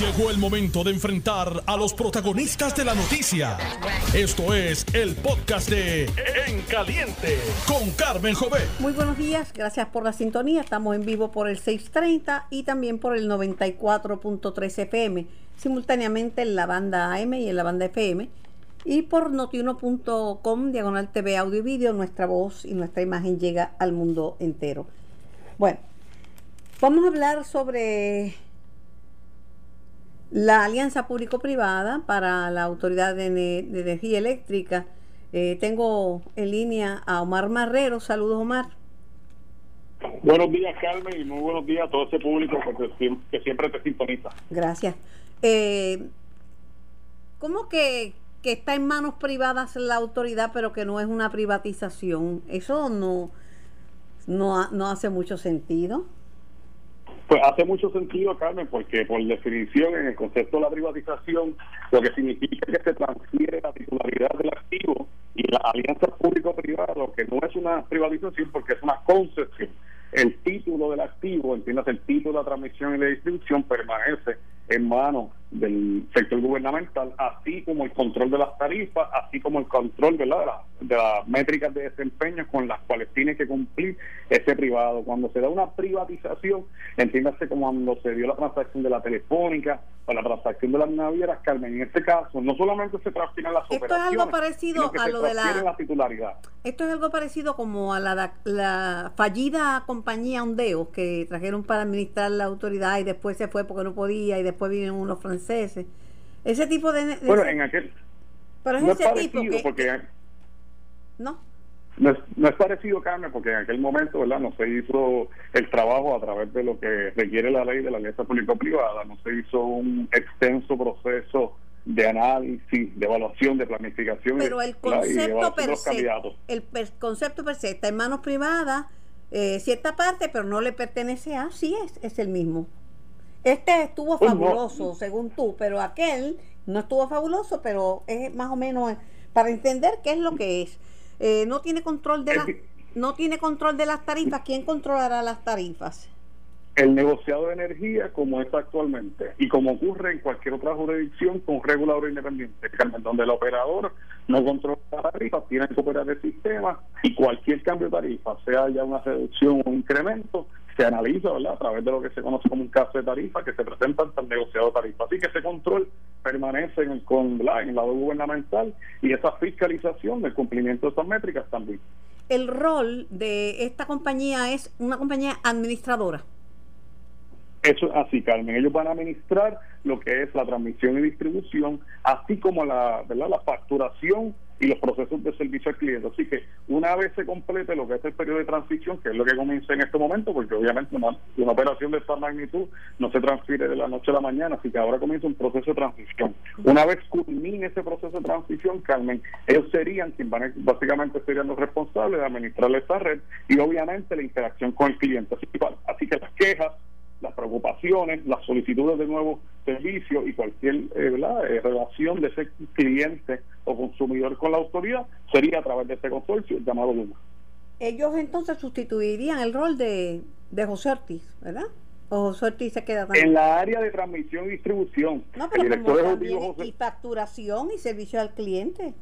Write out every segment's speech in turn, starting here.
Llegó el momento de enfrentar a los protagonistas de la noticia. Esto es el podcast de En Caliente con Carmen Jové. Muy buenos días, gracias por la sintonía. Estamos en vivo por el 630 y también por el 94.3 FM, simultáneamente en la banda AM y en la banda FM. Y por notiuno.com, diagonal TV, audio y video, nuestra voz y nuestra imagen llega al mundo entero. Bueno, vamos a hablar sobre la alianza público-privada para la Autoridad de, Energía Eléctrica. Eh, tengo en línea a Omar Marrero. Saludos, Omar. Buenos días, Carmen, y muy buenos días a todo ese público que, siempre te sintoniza. Gracias. Eh, ¿Cómo que, que está en manos privadas la autoridad, pero que no es una privatización? Eso no, no, no hace mucho sentido. Pues hace mucho sentido, Carmen, porque por definición en el concepto de la privatización, lo que significa que se transfiere la titularidad del activo y la alianza público-privada, lo que no es una privatización porque es una concesión. El título del activo, entiendas, el título de la transmisión y la distribución permanece en manos del sector gubernamental, así como el control de las tarifas, así como el control de, la, de las métricas de desempeño con las cuales tiene que cumplir ese privado. Cuando se da una privatización, entiéndase como cuando se dio la transacción de la telefónica o la transacción de las navieras, Carmen, en este caso no solamente se transfieren las Esto operaciones, es algo parecido a lo de la, titularidad. Esto es algo parecido como a la, la fallida compañía Ondeo que trajeron para administrar la autoridad y después se fue porque no podía y después vinieron unos franceses. Ese tipo de... bueno, en aquel... Pero es no ese tipo porque... ¿No? No es, no es, parecido, Carmen, porque en aquel momento, ¿verdad? No se hizo el trabajo a través de lo que requiere la ley de la alianza público-privada, no se hizo un extenso proceso de análisis, de evaluación, de planificación. Pero el concepto per se, el concepto per se está en manos privadas, eh, cierta parte, pero no le pertenece a, sí es, es el mismo. Este estuvo pues fabuloso, según tú, pero aquel no estuvo fabuloso, pero es más o menos para entender qué es lo que es. Eh, no tiene control de las no tiene control de las tarifas. ¿Quién controlará las tarifas? el negociado de energía como es actualmente y como ocurre en cualquier otra jurisdicción con regulador independiente, donde el operador no controla la tarifa, tiene que operar el sistema y cualquier cambio de tarifa, sea ya una reducción o un incremento, se analiza ¿verdad? a través de lo que se conoce como un caso de tarifa que se presenta ante el negociado de tarifa. Así que ese control permanece en el, con, en el lado gubernamental y esa fiscalización del cumplimiento de esas métricas también. El rol de esta compañía es una compañía administradora. Eso es así, Carmen. Ellos van a administrar lo que es la transmisión y distribución, así como la, ¿verdad? la facturación y los procesos de servicio al cliente. Así que una vez se complete lo que es el periodo de transición, que es lo que comienza en este momento, porque obviamente una, operación de esta magnitud no se transfiere de la noche a la mañana, así que ahora comienza un proceso de transición. Una vez culmine ese proceso de transición, Carmen, ellos serían quienes van básicamente serían los responsables de administrar esta red y obviamente la interacción con el cliente. Así que las quejas las preocupaciones, las solicitudes de nuevos servicios y cualquier eh, eh, relación de ese cliente o consumidor con la autoridad sería a través de este consorcio llamado Luma. Ellos entonces sustituirían el rol de, de José Ortiz, ¿verdad? ¿O José Ortiz se queda también? En la área de transmisión y distribución. No, pero como también y facturación y servicio al cliente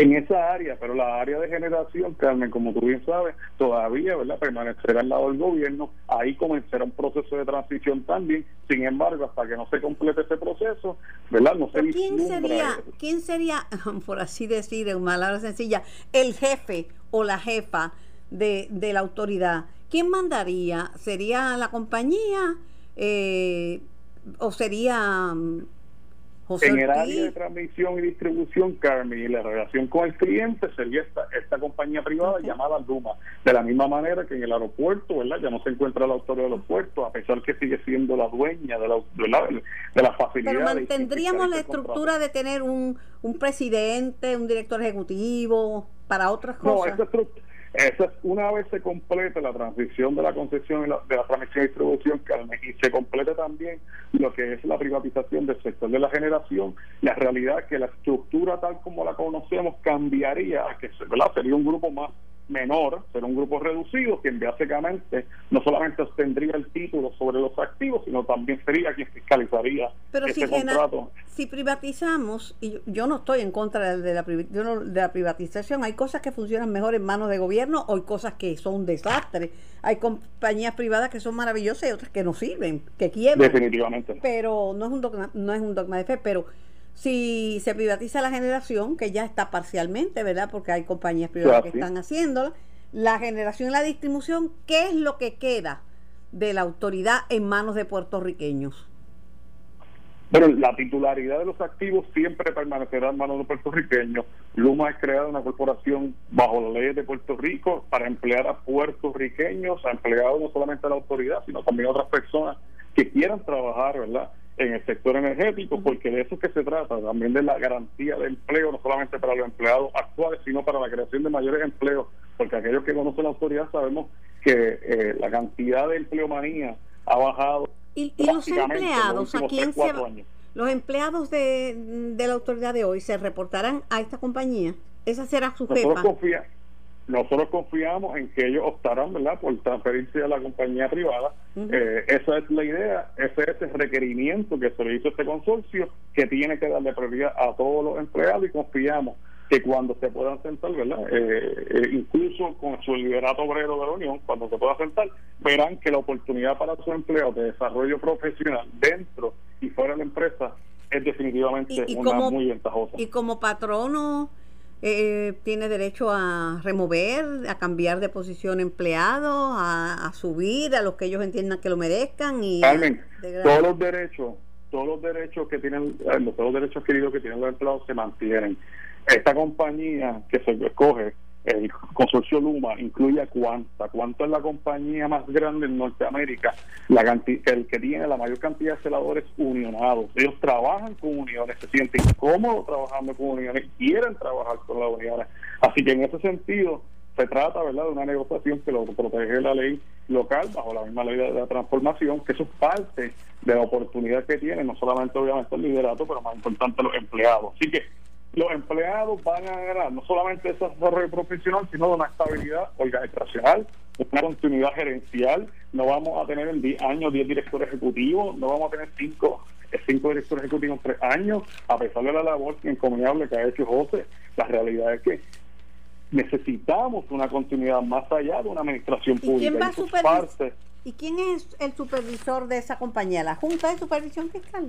en esa área, pero la área de generación, Carmen, como tú bien sabes, todavía ¿verdad? permanecerá al lado del gobierno, ahí comenzará un proceso de transición también, sin embargo, hasta que no se complete ese proceso, ¿verdad? No se ¿Quién sería, ¿Quién sería, por así decir, en palabras sencilla, el jefe o la jefa de, de la autoridad? ¿Quién mandaría? ¿Sería la compañía eh, o sería en el área de transmisión y distribución, Carmen, y la relación con el cliente sería esta, esta compañía privada llamada Luma. De la misma manera que en el aeropuerto, ¿verdad? Ya no se encuentra la autoridad del aeropuerto, a pesar que sigue siendo la dueña de la, de la, facilidad. Pero mantendríamos la estructura de tener un, un presidente, un director ejecutivo, para otras cosas. No, esa esa, una vez se complete la transición de la concesión de la transmisión y distribución, y se complete también lo que es la privatización del sector de la generación, la realidad es que la estructura tal como la conocemos cambiaría, que sería un grupo más menor, será un grupo reducido, quien básicamente no solamente obtendría el título sobre los activos, sino también sería quien fiscalizaría Pero si contrato. si privatizamos, y yo, no estoy en contra de la, de la privatización, hay cosas que funcionan mejor en manos de gobierno o hay cosas que son un desastre. Hay compañías privadas que son maravillosas y otras que no sirven, que quiebran. Definitivamente. Pero no es un dogma, no es un dogma de fe, pero si se privatiza la generación, que ya está parcialmente, ¿verdad? Porque hay compañías privadas que están haciéndola, la generación y la distribución, ¿qué es lo que queda de la autoridad en manos de puertorriqueños? Bueno, la titularidad de los activos siempre permanecerá en manos de puertorriqueños. Luma es creada una corporación bajo las leyes de Puerto Rico para emplear a puertorriqueños, a empleados no solamente a la autoridad, sino también a otras personas que quieran trabajar, ¿verdad? En el sector energético, porque de eso que se trata, también de la garantía de empleo, no solamente para los empleados actuales, sino para la creación de mayores empleos, porque aquellos que conocen la autoridad sabemos que eh, la cantidad de empleomanía ha bajado. ¿Y, los empleados? ¿A quién se ¿Los empleados de, de, la autoridad de hoy se reportarán a esta compañía? ¿Esa será su jefa? Nosotros confiamos en que ellos optarán ¿verdad? por transferirse a la compañía privada. Eh, esa es la idea, ese es el requerimiento que se le hizo a este consorcio, que tiene que darle prioridad a todos los empleados y confiamos que cuando se puedan sentar, ¿verdad? Eh, eh, incluso con su liderato obrero de la Unión, cuando se pueda sentar, verán que la oportunidad para sus empleados de desarrollo profesional dentro y fuera de la empresa es definitivamente una muy ventajosa. Y como patrono eh, tiene derecho a remover, a cambiar de posición empleado, a, subir a los que ellos entiendan que lo merezcan y todos los derechos, todos los derechos que tienen, eh, todos los derechos queridos que tienen los empleados se mantienen. Esta compañía que se escoge el consorcio Luma incluye a Cuanta. Cuanta es la compañía más grande en Norteamérica, la el que tiene la mayor cantidad de celadores unionados. Ellos trabajan con uniones, se sienten cómodos trabajando con uniones, quieren trabajar con las uniones. Así que en ese sentido se trata verdad de una negociación que lo protege la ley local bajo la misma ley de la transformación, que eso es parte de la oportunidad que tiene, no solamente obviamente el liderato, pero más importante los empleados. Así que los empleados van a ganar no solamente ese desarrollo profesional, sino de una estabilidad organizacional, una continuidad gerencial. No vamos a tener en 10 años 10 directores ejecutivos, no vamos a tener 5 cinco directores ejecutivos en 3 años, a pesar de la labor encomiable que ha hecho José. La realidad es que necesitamos una continuidad más allá de una administración pública. ¿Y quién es el supervisor de esa compañía? ¿La Junta de Supervisión Fiscal?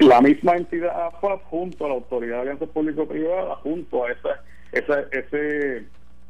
La misma entidad junto a la Autoridad de Alianza Público-Privada, junto a esa, esa ese,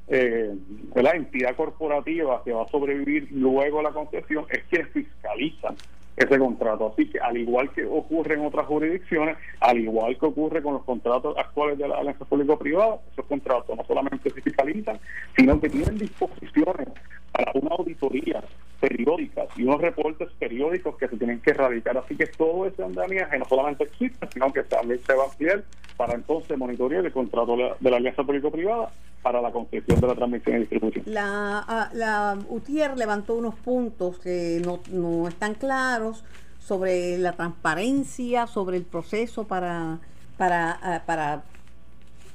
eh, la entidad corporativa que va a sobrevivir luego a la concesión, es que fiscalizan ese contrato. Así que al igual que ocurre en otras jurisdicciones, al igual que ocurre con los contratos actuales de la alianza público-privada, esos contratos no solamente se fiscalizan, sino que tienen disposiciones para una auditoría periódicas y unos reportes periódicos que se tienen que erradicar. Así que todo ese andamiaje no solamente existe, sino que también se va a ampliar para entonces monitorear el contrato de la alianza público-privada para la concesión de la transmisión y distribución. La, ah, la UTIER levantó unos puntos que no, no están claros sobre la transparencia, sobre el proceso para, para, ah, para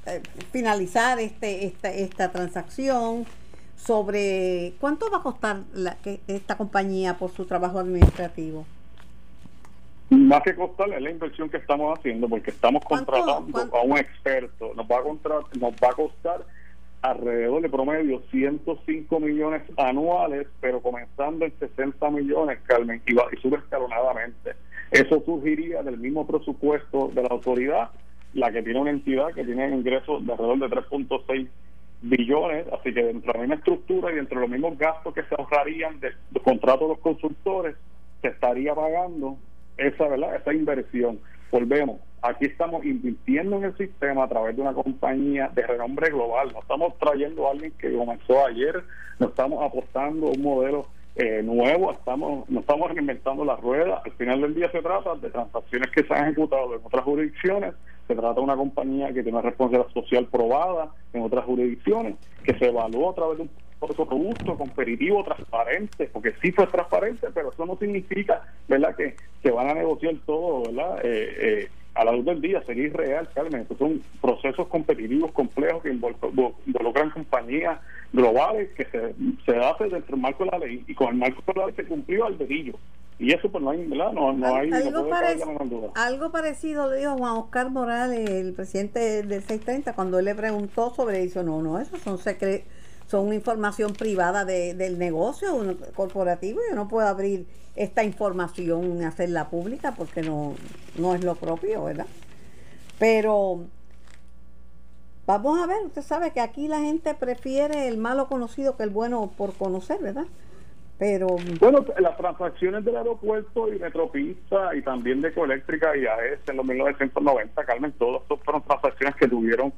eh, finalizar este, esta, esta transacción sobre cuánto va a costar la, que, esta compañía por su trabajo administrativo. Más que costar es la inversión que estamos haciendo, porque estamos contratando a un experto. Nos va a, nos va a costar alrededor de promedio 105 millones anuales, pero comenzando en 60 millones, Carmen, y, va, y sube escalonadamente. Eso surgiría del mismo presupuesto de la autoridad, la que tiene una entidad que tiene ingresos de alrededor de 3.6 billones, así que dentro de la misma estructura y dentro de los mismos gastos que se ahorrarían de los contratos de los consultores, se estaría pagando esa, ¿verdad? esa inversión. Volvemos, aquí estamos invirtiendo en el sistema a través de una compañía de renombre global, no estamos trayendo a alguien que comenzó ayer, no estamos apostando un modelo eh, nuevo, estamos, no estamos inventando la rueda, al final del día se trata de transacciones que se han ejecutado en otras jurisdicciones, se trata de una compañía que tiene una responsabilidad social probada en otras jurisdicciones, que se evaluó a través de un proceso robusto, competitivo, transparente, porque sí fue transparente, pero eso no significa, ¿verdad?, que, que van a negociar todo, ¿verdad?, eh, eh, a la luz del día sería irreal, Carmen. son procesos competitivos complejos que involucran compañías globales que se, se hace dentro del marco de la ley y con el marco de la ley se cumplió al dedillo. Y eso pues no hay, ¿verdad? No, no hay algo, algo parecido le dijo Juan Oscar Morales, el presidente del 630, cuando él le preguntó sobre eso. No, no, eso son secretos son información privada de, del negocio corporativo. Yo no puedo abrir esta información hacerla pública porque no, no es lo propio, ¿verdad? Pero vamos a ver, usted sabe que aquí la gente prefiere el malo conocido que el bueno por conocer, ¿verdad? Pero bueno, las transacciones del aeropuerto y Metropista y también de Ecoeléctrica y AES en los 1990, Carmen, todas fueron transacciones que tuvieron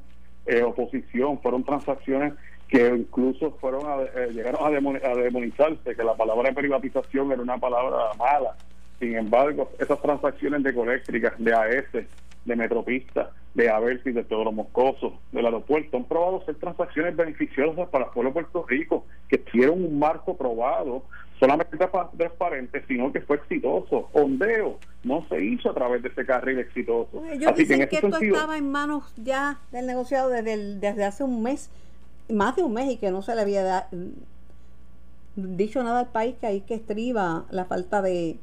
eh, oposición, fueron transacciones que incluso fueron eh, llegaron a, demonizarse, que la palabra privatización era una palabra mala. Sin embargo, esas transacciones de ecoeléctricas, de AES, de Metropista, de Aversi, de Teodoro Moscoso, del aeropuerto, han probado ser transacciones beneficiosas para el pueblo de Puerto Rico, que tuvieron un marco probado, solamente transparente, sino que fue exitoso. Ondeo no se hizo a través de ese carril exitoso. Ellos Así dicen que, esto estaba en manos ya del negociado desde, desde hace un mes más de un mes y que no se le había dicho nada al país que ahí que estriba la falta de,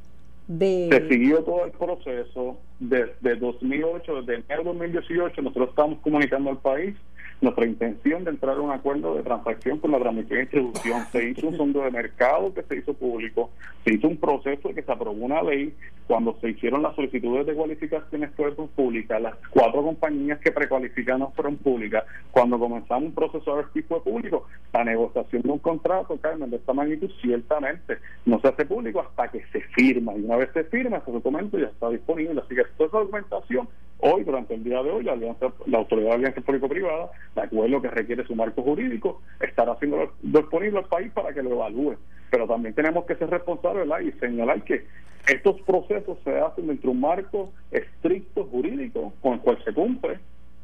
de... Se siguió todo el proceso desde 2008, desde enero de 2018, nosotros estamos comunicando al país nuestra intención de entrar a un acuerdo de transacción con la transmisión y distribución. Se hizo un fondo de mercado que se hizo público, se hizo un proceso que se aprobó una ley. Cuando se hicieron las solicitudes de cualificaciones fueron públicas, las cuatro compañías que precualificaron fueron públicas, cuando comenzamos un proceso de tipo de público, la negociación de un contrato, Carmen, de esta magnitud, ciertamente no se hace público hasta que se firma, y una vez se firma, ese documento ya está disponible, así que toda esa documentación, hoy, durante el día de hoy, la, alianza, la Autoridad de Alianza Público-Privada de acuerdo que requiere su marco jurídico, estará haciendo disponible al país para que lo evalúe. Pero también tenemos que ser responsables y señalar que estos procesos se hacen dentro de un marco estricto jurídico con el cual se cumple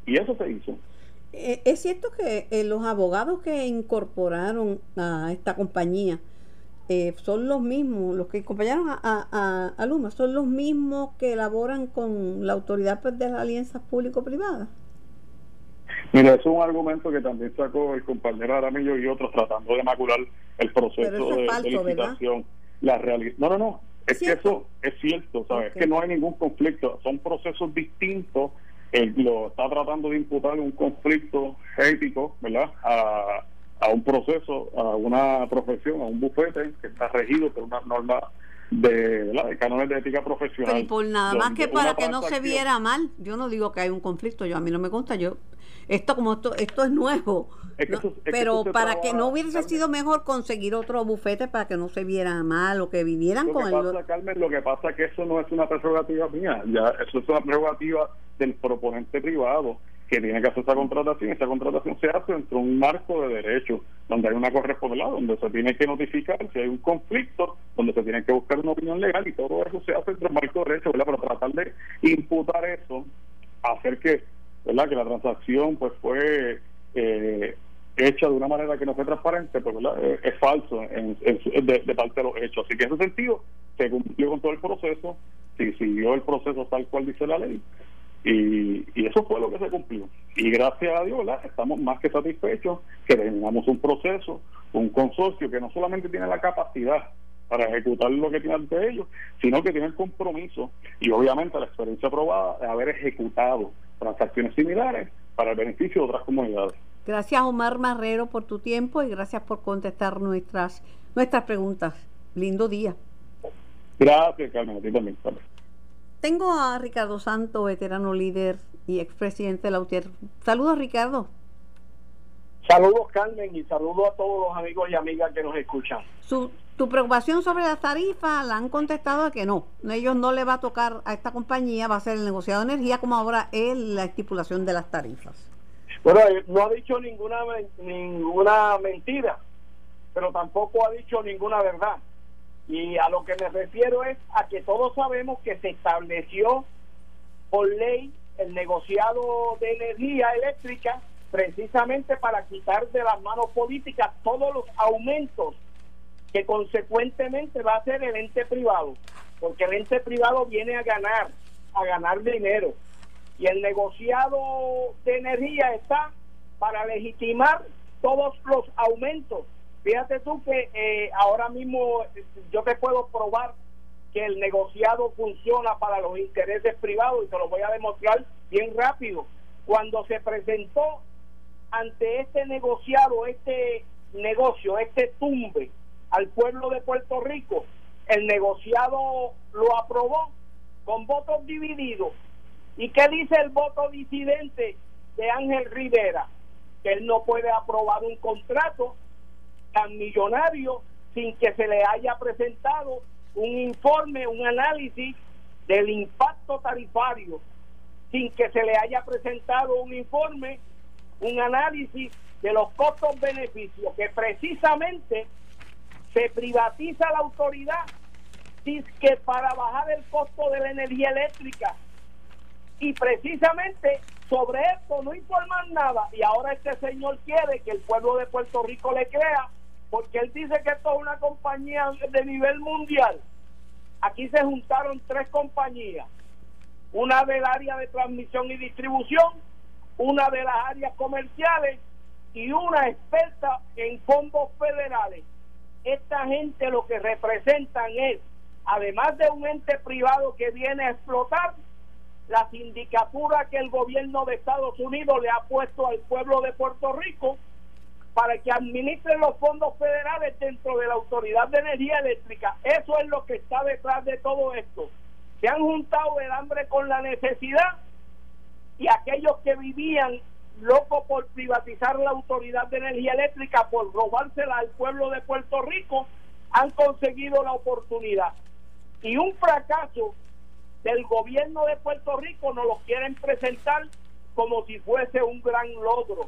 y eso se hizo. Eh, es cierto que eh, los abogados que incorporaron a esta compañía eh, son los mismos, los que acompañaron a, a, Luma, son los mismos que elaboran con la autoridad pues, de las alianzas público-privadas. Mira, es un argumento que también sacó el compañero Aramillo y otros tratando de macular el proceso de, licitación. La realidad. No, no, no. Es, que eso es cierto, ¿sabes? Es que no hay ningún conflicto. Son procesos distintos. Él lo está tratando de imputar un conflicto ético, ¿verdad? A, a un proceso, a una profesión, a un bufete que está regido por una norma de, de cánones de ética profesional. Pero por nada más que para que no se viera mal, yo no digo que hay un conflicto, yo a mí no me consta, yo esto como esto, esto es nuevo. pero para que no hubiese sido mejor conseguir otro bufete para que no se viera mal o que vivieran con el... lo que pasa es que eso no es una prerrogativa mía, ya eso es una prerrogativa del proponente privado que tiene que hacer esa contratación. Esa contratación se hace dentro de un marco de derecho, donde hay una correspondencia, donde se tiene que notificar si hay un conflicto, donde se tiene que buscar una opinión legal y todo eso se hace dentro de un marco de derecho, ¿verdad? Pero tratar de imputar eso, hacer que ¿verdad? que la transacción pues fue eh, hecha de una manera que no fue transparente, pues ¿verdad? Eh, es, falso en, de, parte de los hechos. Así que en ese sentido se cumplió con todo el proceso, se siguió el proceso tal cual dice la ley y, y eso fue lo que se cumplió. Y gracias a Dios estamos más que satisfechos que terminamos un proceso, un consorcio que no solamente tiene la capacidad para ejecutar lo que tiene ante ellos, sino que tiene el compromiso y obviamente la experiencia probada de haber ejecutado transacciones similares para el beneficio de otras comunidades. Gracias Omar Marrero por tu tiempo y gracias por contestar nuestras nuestras preguntas. Lindo día. Gracias, Carmen. A ti también. Tengo a Ricardo Santo, veterano líder y expresidente de la UTIER. Saludos, Ricardo. Saludos, Carmen, y saludos a todos los amigos y amigas que nos escuchan. Su, tu preocupación sobre las tarifas la han contestado que no. Ellos no le va a tocar a esta compañía, va a ser el negociado de energía como ahora es la estipulación de las tarifas. Bueno, eh, no ha dicho ninguna ninguna mentira, pero tampoco ha dicho ninguna verdad. Y a lo que me refiero es a que todos sabemos que se estableció por ley el negociado de energía eléctrica precisamente para quitar de las manos políticas todos los aumentos que consecuentemente va a ser el ente privado, porque el ente privado viene a ganar, a ganar dinero. Y el negociado de energía está para legitimar todos los aumentos. Fíjate tú que eh, ahora mismo yo te puedo probar que el negociado funciona para los intereses privados y te lo voy a demostrar bien rápido. Cuando se presentó ante este negociado, este negocio, este tumbe al pueblo de Puerto Rico, el negociado lo aprobó con votos divididos. ¿Y qué dice el voto disidente de Ángel Rivera? Que él no puede aprobar un contrato tan millonario sin que se le haya presentado un informe, un análisis del impacto tarifario, sin que se le haya presentado un informe, un análisis de los costos-beneficios, que precisamente se privatiza la autoridad que para bajar el costo de la energía eléctrica. Y precisamente sobre esto no informan nada. Y ahora este señor quiere que el pueblo de Puerto Rico le crea, porque él dice que esto es una compañía de nivel mundial. Aquí se juntaron tres compañías, una del área de transmisión y distribución, una de las áreas comerciales y una experta en fondos federales. Esta gente lo que representan es además de un ente privado que viene a explotar, la sindicatura que el gobierno de Estados Unidos le ha puesto al pueblo de Puerto Rico para que administren los fondos federales dentro de la Autoridad de Energía Eléctrica. Eso es lo que está detrás de todo esto. Se han juntado el hambre con la necesidad y aquellos que vivían locos por privatizar la Autoridad de Energía Eléctrica, por robársela al pueblo de Puerto Rico, han conseguido la oportunidad y un fracaso del gobierno de Puerto Rico nos lo quieren presentar como si fuese un gran logro.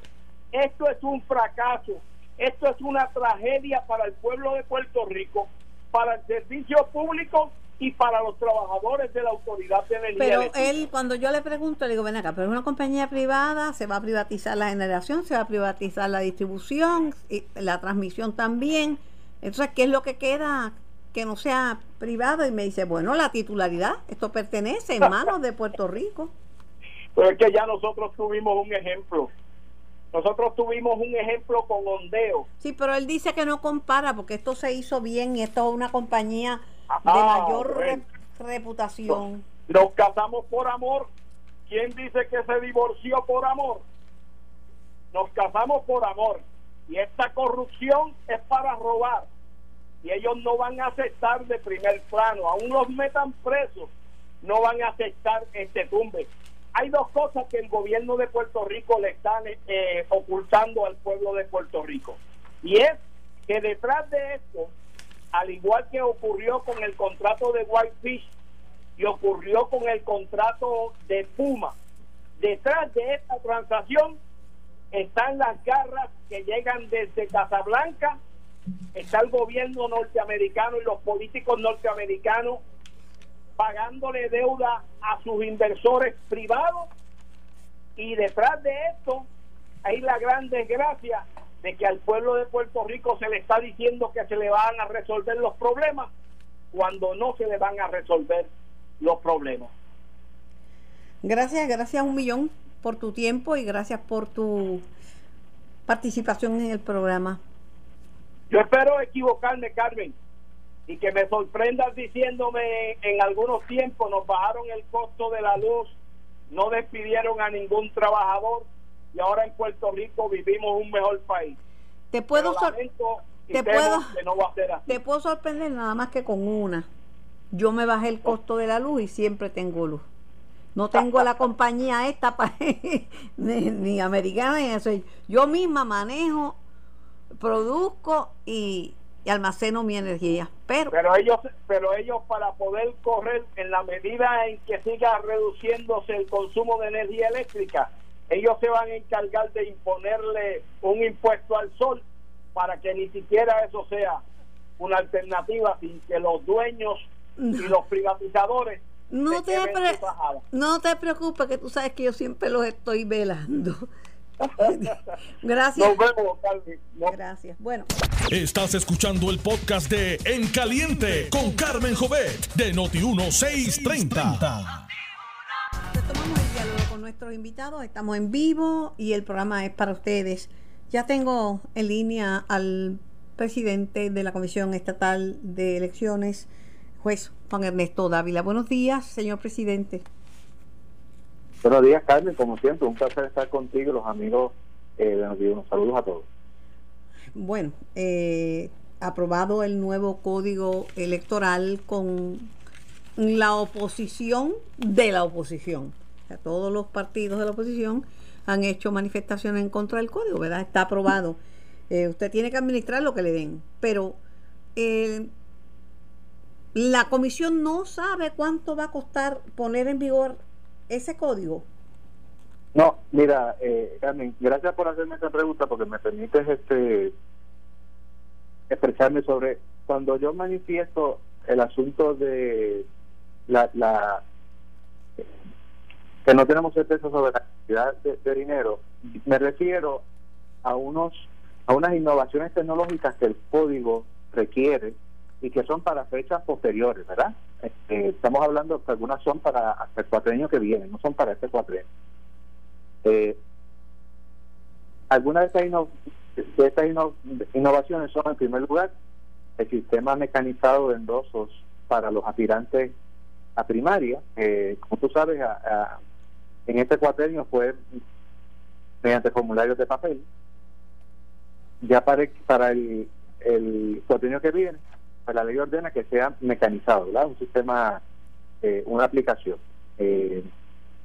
Esto es un fracaso, esto es una tragedia para el pueblo de Puerto Rico, para el servicio público y para los trabajadores de la autoridad de energía. Pero él, cuando yo le pregunto, le digo, ven acá, pero es una compañía privada, se va a privatizar la generación, se va a privatizar la distribución, y la transmisión también. Entonces, ¿qué es lo que queda? que no sea privado y me dice, bueno, la titularidad, esto pertenece en manos de Puerto Rico. Pues es que ya nosotros tuvimos un ejemplo. Nosotros tuvimos un ejemplo con Ondeo. Sí, pero él dice que no compara porque esto se hizo bien y esto es una compañía de mayor reputación. Nos casamos por amor. ¿Quién dice que se divorció por amor? Nos casamos por amor. Y esta corrupción es para robar y ellos no van a aceptar de primer plano, aún los metan presos, no van a aceptar este tumbe. Hay dos cosas que el gobierno de Puerto Rico le están eh, ocultando al pueblo de Puerto Rico. Y es que detrás de esto, al igual que ocurrió con el contrato de Whitefish y ocurrió con el contrato de Puma, detrás de esta transacción están las garras que llegan desde Casablanca está el gobierno norteamericano y los políticos norteamericanos pagándole deuda a sus inversores privados y detrás de esto hay la gran desgracia de que al pueblo de Puerto Rico se le está diciendo que se le van a resolver los problemas cuando no se le van a resolver los problemas. Gracias, gracias un millón por tu tiempo y gracias por tu participación en el programa. Yo espero equivocarme, Carmen, y que me sorprendas diciéndome en algunos tiempos nos bajaron el costo de la luz, no despidieron a ningún trabajador y ahora en Puerto Rico vivimos un mejor país. Te puedo, te puedo, te puedo sorprender nada más que con una. Yo me bajé el costo de la luz y siempre tengo luz. No tengo la compañía esta ni, ni americana ni eso. Yo misma manejo produzco y, almaceno mi energía. Pero, pero ellos, pero ellos para poder correr en la medida en que siga reduciéndose el consumo de energía eléctrica, ellos se van a encargar de imponerle un impuesto al sol para que ni siquiera eso sea una alternativa sin que los dueños y los privatizadores no te, no te preocupes que tú sabes que yo siempre los estoy velando Gracias. Nos vemos, Gracias. Bueno. Estás escuchando el podcast de En Caliente con Carmen Jovet de Noti 1630. Retomamos el diálogo con nuestros invitados. Estamos en vivo y el programa es para ustedes. Ya tengo en línea al presidente de la Comisión Estatal de Elecciones, juez Juan Ernesto Dávila. Buenos días, señor presidente. Buenos días, Carmen. Como siempre, un placer estar contigo los amigos eh, de Unos saludos a todos. Bueno, eh, aprobado el nuevo código electoral con la oposición de la oposición. O todos los partidos de la oposición han hecho manifestaciones en contra del código, ¿verdad? Está aprobado. Eh, usted tiene que administrar lo que le den, pero eh, la comisión no sabe cuánto va a costar poner en vigor ese código. No, mira, eh, Carmen, gracias por hacerme esa pregunta porque me permites este expresarme sobre cuando yo manifiesto el asunto de la, la que no tenemos certeza sobre la cantidad de, dinero, me refiero a unos a unas innovaciones tecnológicas que el código requiere y que son para fechas posteriores, ¿verdad? Este, estamos hablando que algunas son para hasta el cuatrenio que viene, no son para este cuatrenio. Eh, algunas de estas, de estas innovaciones son, en primer lugar, el sistema mecanizado de endosos para los aspirantes a primaria. como tú sabes, en este cuatrenio fue mediante formularios de papel. Ya para, para el, el cuatrenio que viene, pues la ley ordena que sea mecanizado, ¿verdad? Un sistema, eh, una aplicación. Eh,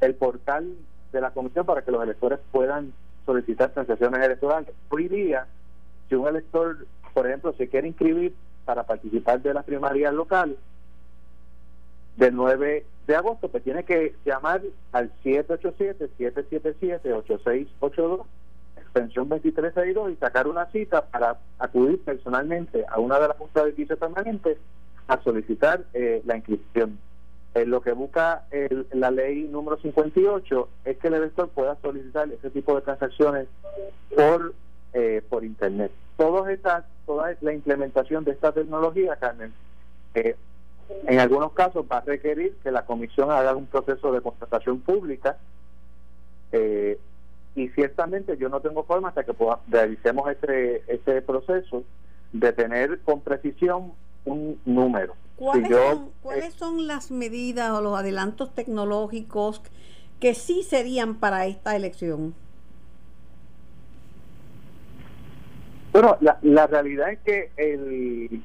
el portal de la comisión para que los electores puedan solicitar transacciones electorales. Hoy día, si un elector, por ejemplo, se quiere inscribir para participar de la primaria local, del 9 de agosto, pues tiene que llamar al 787-777-8682, extensión 2362, y sacar una cita para acudir personalmente a una de las juntas de piso permanentes a solicitar eh, la inscripción. Eh, lo que busca la ley número 58 es que el elector pueda solicitar ese tipo de transacciones por eh, por internet. Todas estas, toda la implementación de esta tecnología, Carmen, eh, en algunos casos va a requerir que la comisión haga un proceso de contratación pública eh, y ciertamente yo no tengo forma hasta que realicemos ese, ese proceso de tener con precisión un número. ¿Cuáles, son, ¿cuáles son las medidas o los adelantos tecnológicos que sí serían para esta elección? Bueno, la, la realidad es que el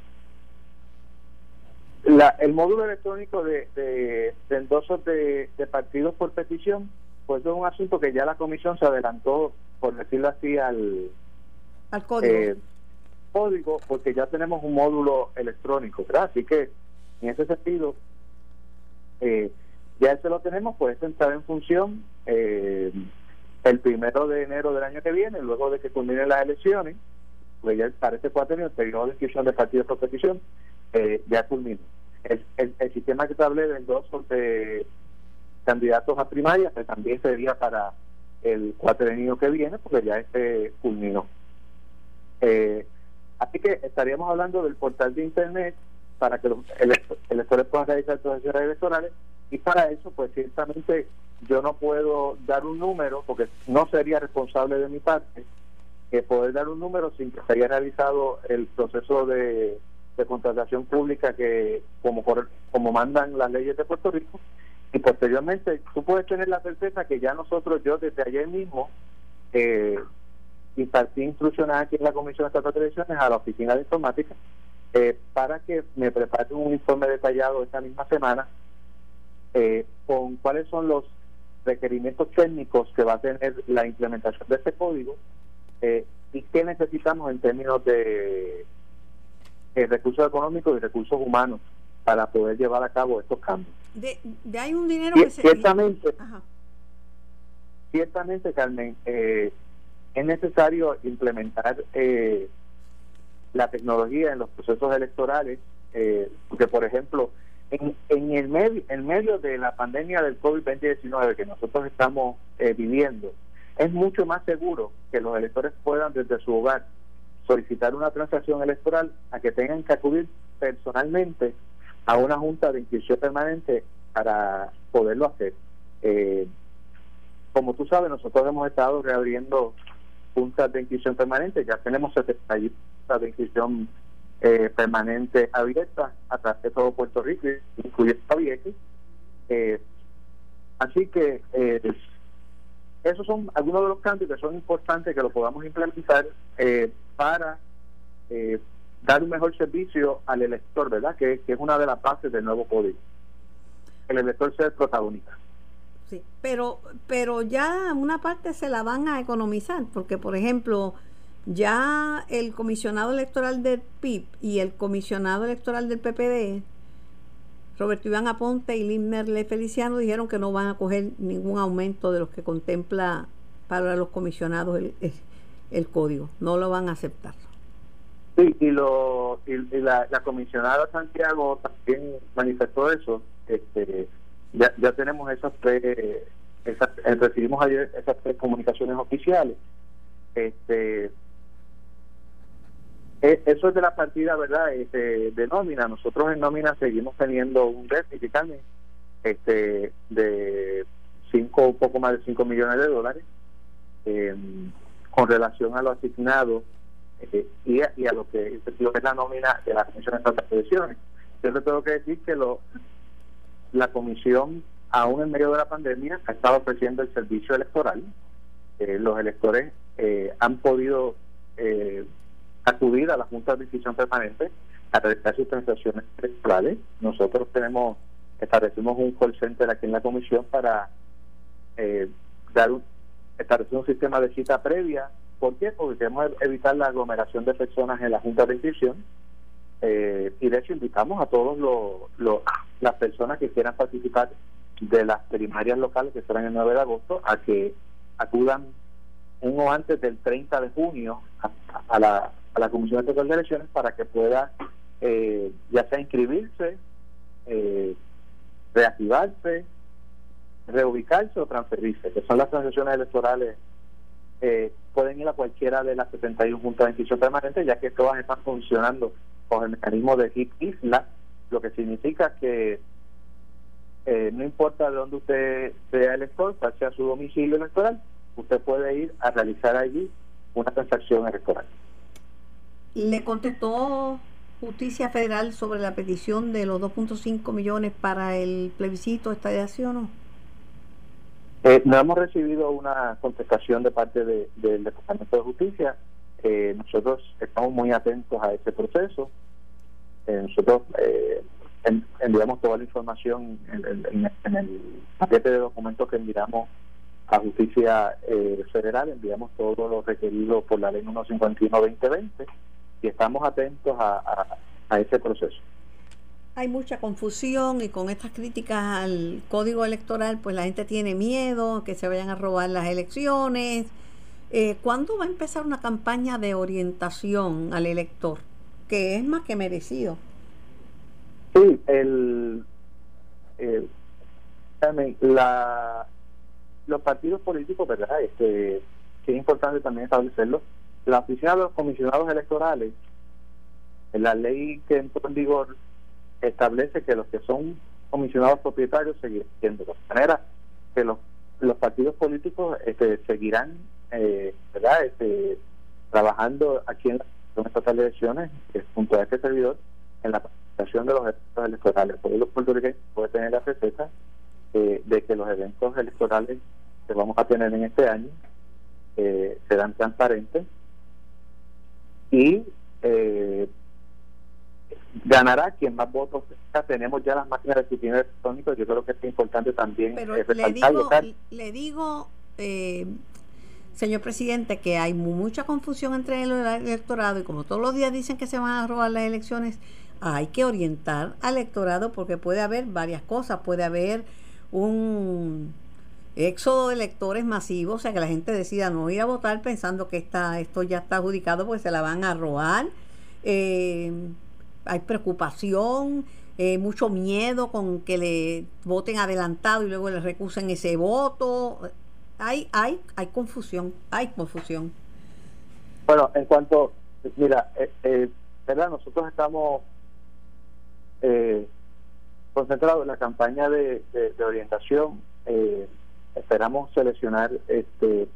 la, el módulo electrónico de, de, de endosos de, partidos por petición, pues es un asunto que ya la comisión se adelantó, por decirlo así, al, al código. Eh, código, porque ya tenemos un módulo electrónico, ¿verdad? Así que en ese sentido, eh, ya ese lo tenemos, puede entrar en función eh, el primero de enero del año que viene, luego de que culminen las elecciones, pues ya para este cuatro el periodo de inscripción de partidos por petición eh, ya culminó. El, el, sistema que te hablé del dos de candidatos a primaria, pues también sería para el cuatrenio que viene, porque ya este culminó. Eh, así que estaríamos hablando del portal de internet para que los electores puedan realizar transacciones electorales y para eso, pues ciertamente yo no puedo dar un número porque no sería responsable de mi parte que poder dar un número sin que se haya realizado el proceso de de contratación pública que como como mandan las leyes de Puerto Rico y posteriormente tú puedes tener la certeza que ya nosotros yo desde ayer mismo eh, impartí instrucciones aquí en la Comisión Estatal de Elecciones a la Oficina de Informática eh, para que me prepare un informe detallado esta misma semana eh, con cuáles son los requerimientos técnicos que va a tener la implementación de este código eh, y qué necesitamos en términos de eh, recursos económicos y recursos humanos para poder llevar a cabo estos cambios. De, hay un dinero que se... Ciertamente, ciertamente Carmen, eh, es necesario implementar eh, la tecnología en los procesos electorales, eh, porque por ejemplo, en, en, el medio, en medio de la pandemia del COVID-19 que nosotros estamos eh, viviendo, es mucho más seguro que los electores puedan desde su hogar solicitar una transacción electoral a que tengan que acudir personalmente a una junta de inscripción permanente para poderlo hacer. Eh, como tú sabes, nosotros hemos estado reabriendo juntas de inscripción permanente, ya tenemos 71 juntas de inscripción eh, permanente abiertas a través de todo Puerto Rico, incluyendo Vieques. Eh, así que eh, esos son algunos de los cambios que son importantes que lo podamos implementar eh, para eh, dar un mejor servicio al elector, ¿verdad? Que, es una de las bases del nuevo código. El elector ser protagonista. Sí, pero, pero ya una parte se la van a economizar, porque por ejemplo, ya el comisionado electoral del PIB y el comisionado electoral del PPD Roberto Iván Aponte y Lynn Merle Feliciano dijeron que no van a coger ningún aumento de los que contempla para los comisionados el, código, no lo van a aceptar. Sí, y, lo, y, la, comisionada Santiago también manifestó eso. Este, ya, ya tenemos esas tres, esas, eh, recibimos ayer esas tres comunicaciones oficiales. Este, eh, eso es de la partida, ¿verdad? Este, de nómina. Nosotros en nómina seguimos teniendo un déficit, este, de cinco, un poco más de 5 millones de dólares em, con relación a lo asignado eh, y, a, y, a, lo que, es la nómina de la Comisión de Elecciones. Yo le tengo que decir que lo, la Comisión, aún en medio de la pandemia, ha estado ofreciendo el servicio electoral. Eh, los electores han podido eh, acudir a la Junta de Decisión Permanente a realizar sus transacciones electorales. Nosotros tenemos, establecimos un call center aquí en la comisión para eh, dar un, establecer un sistema de cita previa. ¿Por qué? Porque queremos evitar la aglomeración de personas en la Junta de Decisión. Eh, y de hecho invitamos a todos los, las personas que quieran participar de las primarias locales que serán el 9 de agosto a que acudan uno antes del 30 de junio a la a la Comisión de Elecciones para que pueda eh, ya sea inscribirse, eh, reactivarse, reubicarse o transferirse, que son las transacciones electorales. Eh, pueden ir a cualquiera de las 71 juntas de inscripción permanente, ya que todas están funcionando con el mecanismo de HIP Isla, lo que significa que no importa de dónde usted sea elector, cuál sea su domicilio electoral, usted puede ir a realizar allí una transacción electoral. ¿Le contestó Justicia Federal sobre la petición de los 2.5 millones para el plebiscito, esta o no? Eh, no hemos recibido una contestación de parte del Departamento de Justicia. Eh, nosotros estamos muy atentos a ese proceso. Eh, nosotros eh, enviamos toda la información en, en, el paquete de documentos que enviamos a Justicia Federal, enviamos todo lo requerido por la Ley 151-2020 y estamos atentos a, a, ese proceso. Hay mucha confusión y con estas críticas al código electoral, pues la gente tiene miedo que se vayan a robar las elecciones. Eh, ¿Cuándo va a empezar una campaña de orientación al elector? Que es más que merecido. Sí, el, la, los partidos políticos, ¿verdad? Este, que es importante también establecerlo, la oficina de los comisionados electorales, la ley que entró en vigor, establece que los que son comisionados propietarios seguirán siendo. De manera que los, los partidos políticos este, seguirán eh, ¿verdad? Este, trabajando aquí en la Estatal de Elecciones, junto a este servidor, en la participación de los eventos electorales. Por los puertorriqueños puede tener la receta eh, de que los eventos electorales que vamos a tener en este año eh, serán transparentes y eh, ganará quien más votos tenemos ya las máquinas de escrutinio electrónico yo creo que es importante también pero eh, le digo le digo eh, señor presidente que hay mucha confusión entre el electorado y como todos los días dicen que se van a robar las elecciones hay que orientar al electorado porque puede haber varias cosas. Puede haber un éxodo de electores masivos, o sea, que la gente decida no ir a votar pensando que está, esto ya está adjudicado porque se la van a robar. Eh, hay preocupación, eh, mucho miedo con que le voten adelantado y luego le recusen ese voto. Hay, hay, hay confusión, hay confusión. Bueno, en cuanto, mira, eh, ¿verdad? Nosotros estamos concentrados en la campaña de, de, de orientación. Eh, esperamos seleccionar este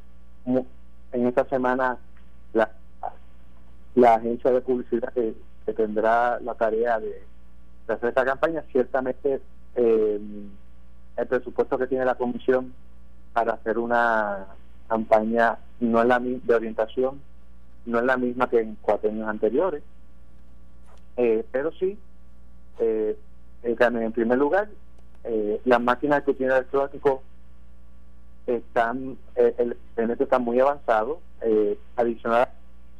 en esta semana la, la agencia de publicidad que, tendrá la tarea de, hacer esta campaña. Ciertamente eh, el presupuesto que tiene la comisión para hacer una campaña no es la de orientación, no es la misma que en cuatro años anteriores, eh, pero sí, eh, en primer lugar, eh, las máquinas de escrutinio electrónico están, eh, el internet está muy avanzado, eh, adicional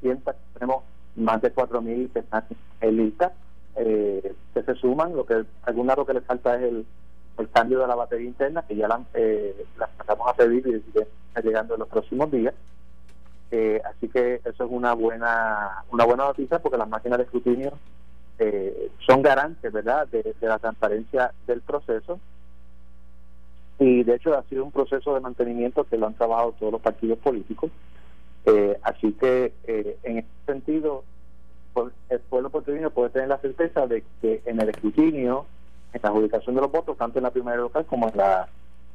siempre tenemos más de 4.000 que están en lista, eh, que se suman, lo que algún lo que le falta es el, el cambio de la batería interna, que ya la, eh, la a pedir y está llegando en los próximos días. Eh, así que eso es una buena una buena noticia porque las máquinas de escrutinio eh, son garantes, ¿verdad?, de, la transparencia del proceso. Y de hecho ha sido un proceso de mantenimiento que lo han trabajado todos los partidos políticos. Eh, así que en ese sentido, pues, el pueblo puertorriqueño puede tener la certeza de que en el escrutinio en la adjudicación de los votos, tanto en la primera local como en la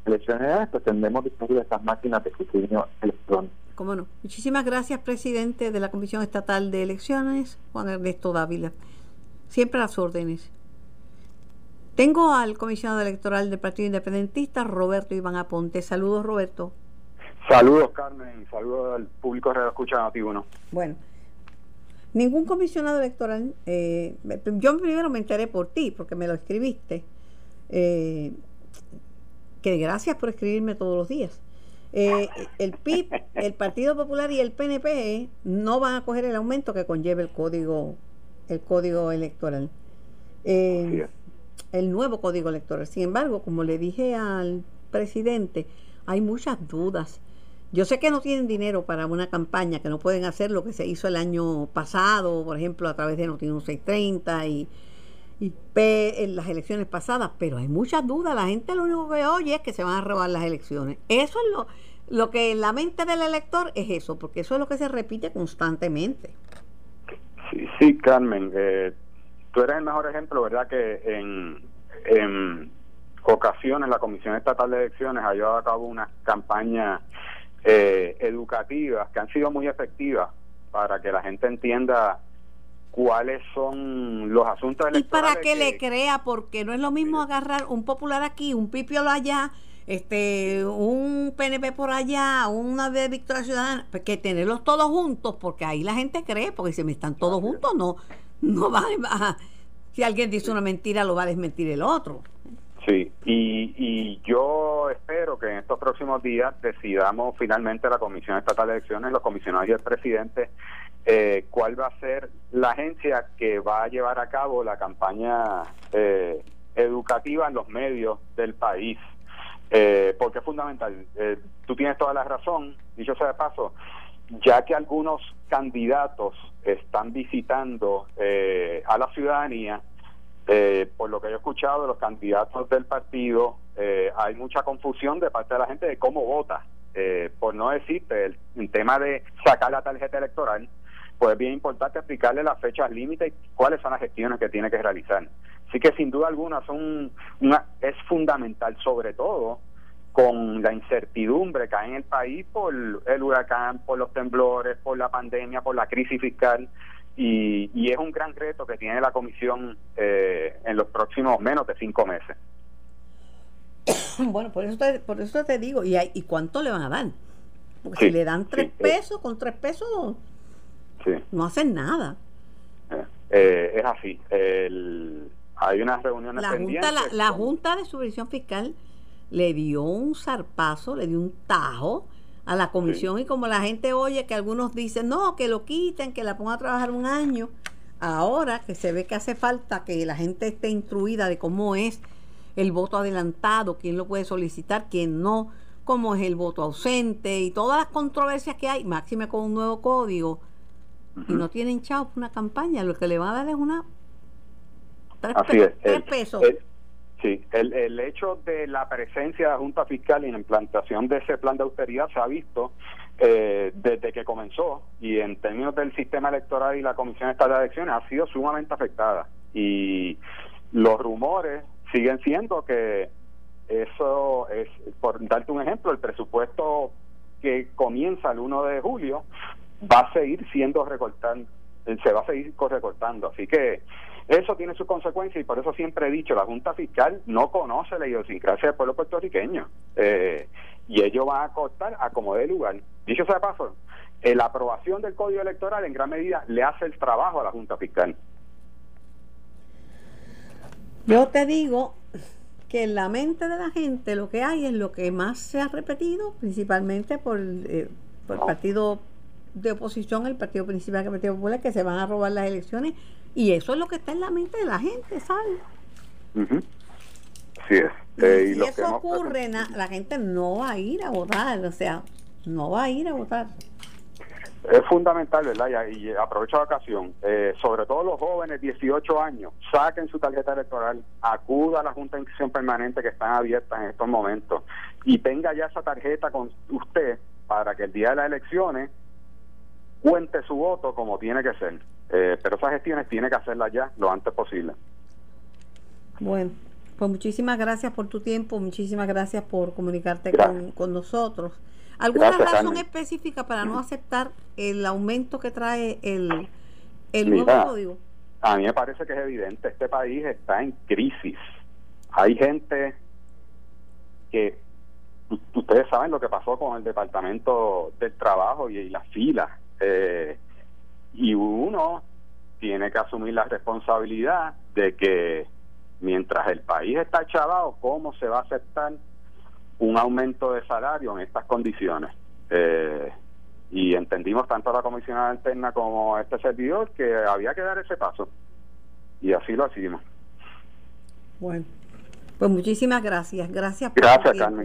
elección general, pues tendremos disponibles estas máquinas de escrutinio electrónico. ¿Cómo no? Muchísimas gracias, presidente de la Comisión Estatal de Elecciones, Juan Ernesto Dávila. Siempre a las órdenes. Tengo al comisionado electoral del Partido Independentista, Roberto Iván Aponte. Saludos, Roberto. Saludos, Carmen. Saludos al público que escucha a ti uno. Bueno, Ningún comisionado electoral, eh, yo primero me enteré por ti, porque me lo escribiste, eh, que gracias por escribirme todos los días. Eh, el PIB, el Partido Popular y el PNP no van a coger el aumento que conlleva el código, el código electoral. el nuevo código electoral. Sin embargo, como le dije al presidente, hay muchas dudas yo sé que no tienen dinero para una campaña, que no pueden hacer lo que se hizo el año pasado, por ejemplo, a través de Noticias 630 y, y P en las elecciones pasadas, pero hay muchas dudas. La gente lo único que oye es que se van a robar las elecciones. Eso es lo, lo que en la mente del elector es eso, porque eso es lo que se repite constantemente. Sí, sí Carmen, eh, tú eres el mejor ejemplo, ¿verdad? Que en, en ocasiones la Comisión Estatal de Elecciones ha llevado a cabo una campaña eh, educativas que han sido muy efectivas para que la gente entienda cuáles son los asuntos y para que, le crea porque no es lo mismo agarrar un popular aquí un pipiolo allá este un PNP por allá una de Victoria Ciudadana pues que tenerlos todos juntos porque ahí la gente cree porque si me están todos juntos no no va a, si alguien dice una mentira lo va a desmentir el otro y, y yo espero que en estos próximos días decidamos finalmente la Comisión Estatal de Elecciones, los comisionados y el presidente, eh, cuál va a ser la agencia que va a llevar a cabo la campaña eh, educativa en los medios del país. Eh, porque es fundamental. tú tienes toda la razón, dicho sea de paso, ya que algunos candidatos están visitando a la ciudadanía, eh, por lo que yo he escuchado de los candidatos del partido, eh, hay mucha confusión de parte de la gente de cómo vota. Eh, por no decirte, el, tema de sacar la tarjeta electoral, pues es bien importante explicarle las fechas límite y cuáles son las gestiones que tiene que realizar. Así que sin duda alguna son una, es fundamental, sobre todo con la incertidumbre que hay en el país por el huracán, por los temblores, por la pandemia, por la crisis fiscal y, es un gran reto que tiene la comisión eh, en los próximos menos de cinco meses. Bueno, por eso te, por eso te digo, ¿y, ¿y cuánto le van a dar? Porque si le dan tres pesos, con tres pesos no hacen nada. Eh, eh, es así. hay unas reuniones la Junta, la, Junta de Supervisión Fiscal le dio un zarpazo, le dio un tajo a la comisión y como la gente oye que algunos dicen, no, que lo quiten, que la pongan a trabajar un año, ahora que se ve que hace falta que la gente esté instruida de cómo es el voto adelantado, quién lo puede solicitar, quién no, cómo es el voto ausente y todas las controversias que hay, máxime con un nuevo código, y no tienen chao una campaña, lo que le va a dar es una... Tres, pesos. Sí, el, el hecho de la presencia de la Junta Fiscal y la implantación de ese plan de austeridad se ha visto eh, desde que comenzó y en términos del sistema electoral y la Comisión Estatal de Elecciones ha sido sumamente afectada y los rumores siguen siendo que eso es, por darte un ejemplo, el presupuesto que comienza el 1 de julio va a seguir siendo recortado, se va a seguir recortando. Así que eso tiene sus consecuencias y por eso siempre he dicho, la Junta Fiscal no conoce la idiosincrasia del pueblo puertorriqueño eh, y ellos van a cortar a como de lugar. Dicho sea de paso, eh, la aprobación del Código Electoral en gran medida le hace el trabajo a la Junta Fiscal. Yo te digo que en la mente de la gente lo que hay es lo que más se ha repetido, principalmente por, eh, por el partido de oposición, el partido principal, el Partido Popular, que se van a robar las elecciones y eso es lo que está en la mente de la gente, ¿sabes? Sí es. Eh, si eso ocurre, la gente no va a ir a votar, o sea, no va a ir a votar. Es fundamental, ¿verdad? Y, aprovecho la ocasión, eh, sobre todo los jóvenes, 18 años, saquen su tarjeta electoral, acuda a la Junta de Inscripción Permanente que están abiertas en estos momentos y tenga ya esa tarjeta con usted para que el día de las elecciones cuente su voto como tiene que ser. Eh, pero esas gestiones tiene que hacerlas ya lo antes posible. Bueno, pues muchísimas gracias por tu tiempo, muchísimas gracias por comunicarte con, nosotros. ¿Alguna razón específica para no aceptar el aumento que trae el, el nuevo código? A mí me parece que es evidente, este país está en crisis. Hay gente que ustedes saben lo que pasó con el Departamento del Trabajo y, y las filas eh, y uno tiene que asumir la responsabilidad de que mientras el país está chavado, ¿cómo se va a aceptar un aumento de salario en estas condiciones? Eh, y entendimos tanto la comisionada alterna como este servidor que había que dar ese paso. Y así lo hicimos. Bueno. Pues muchísimas gracias. Gracias por Gracias, Carmen.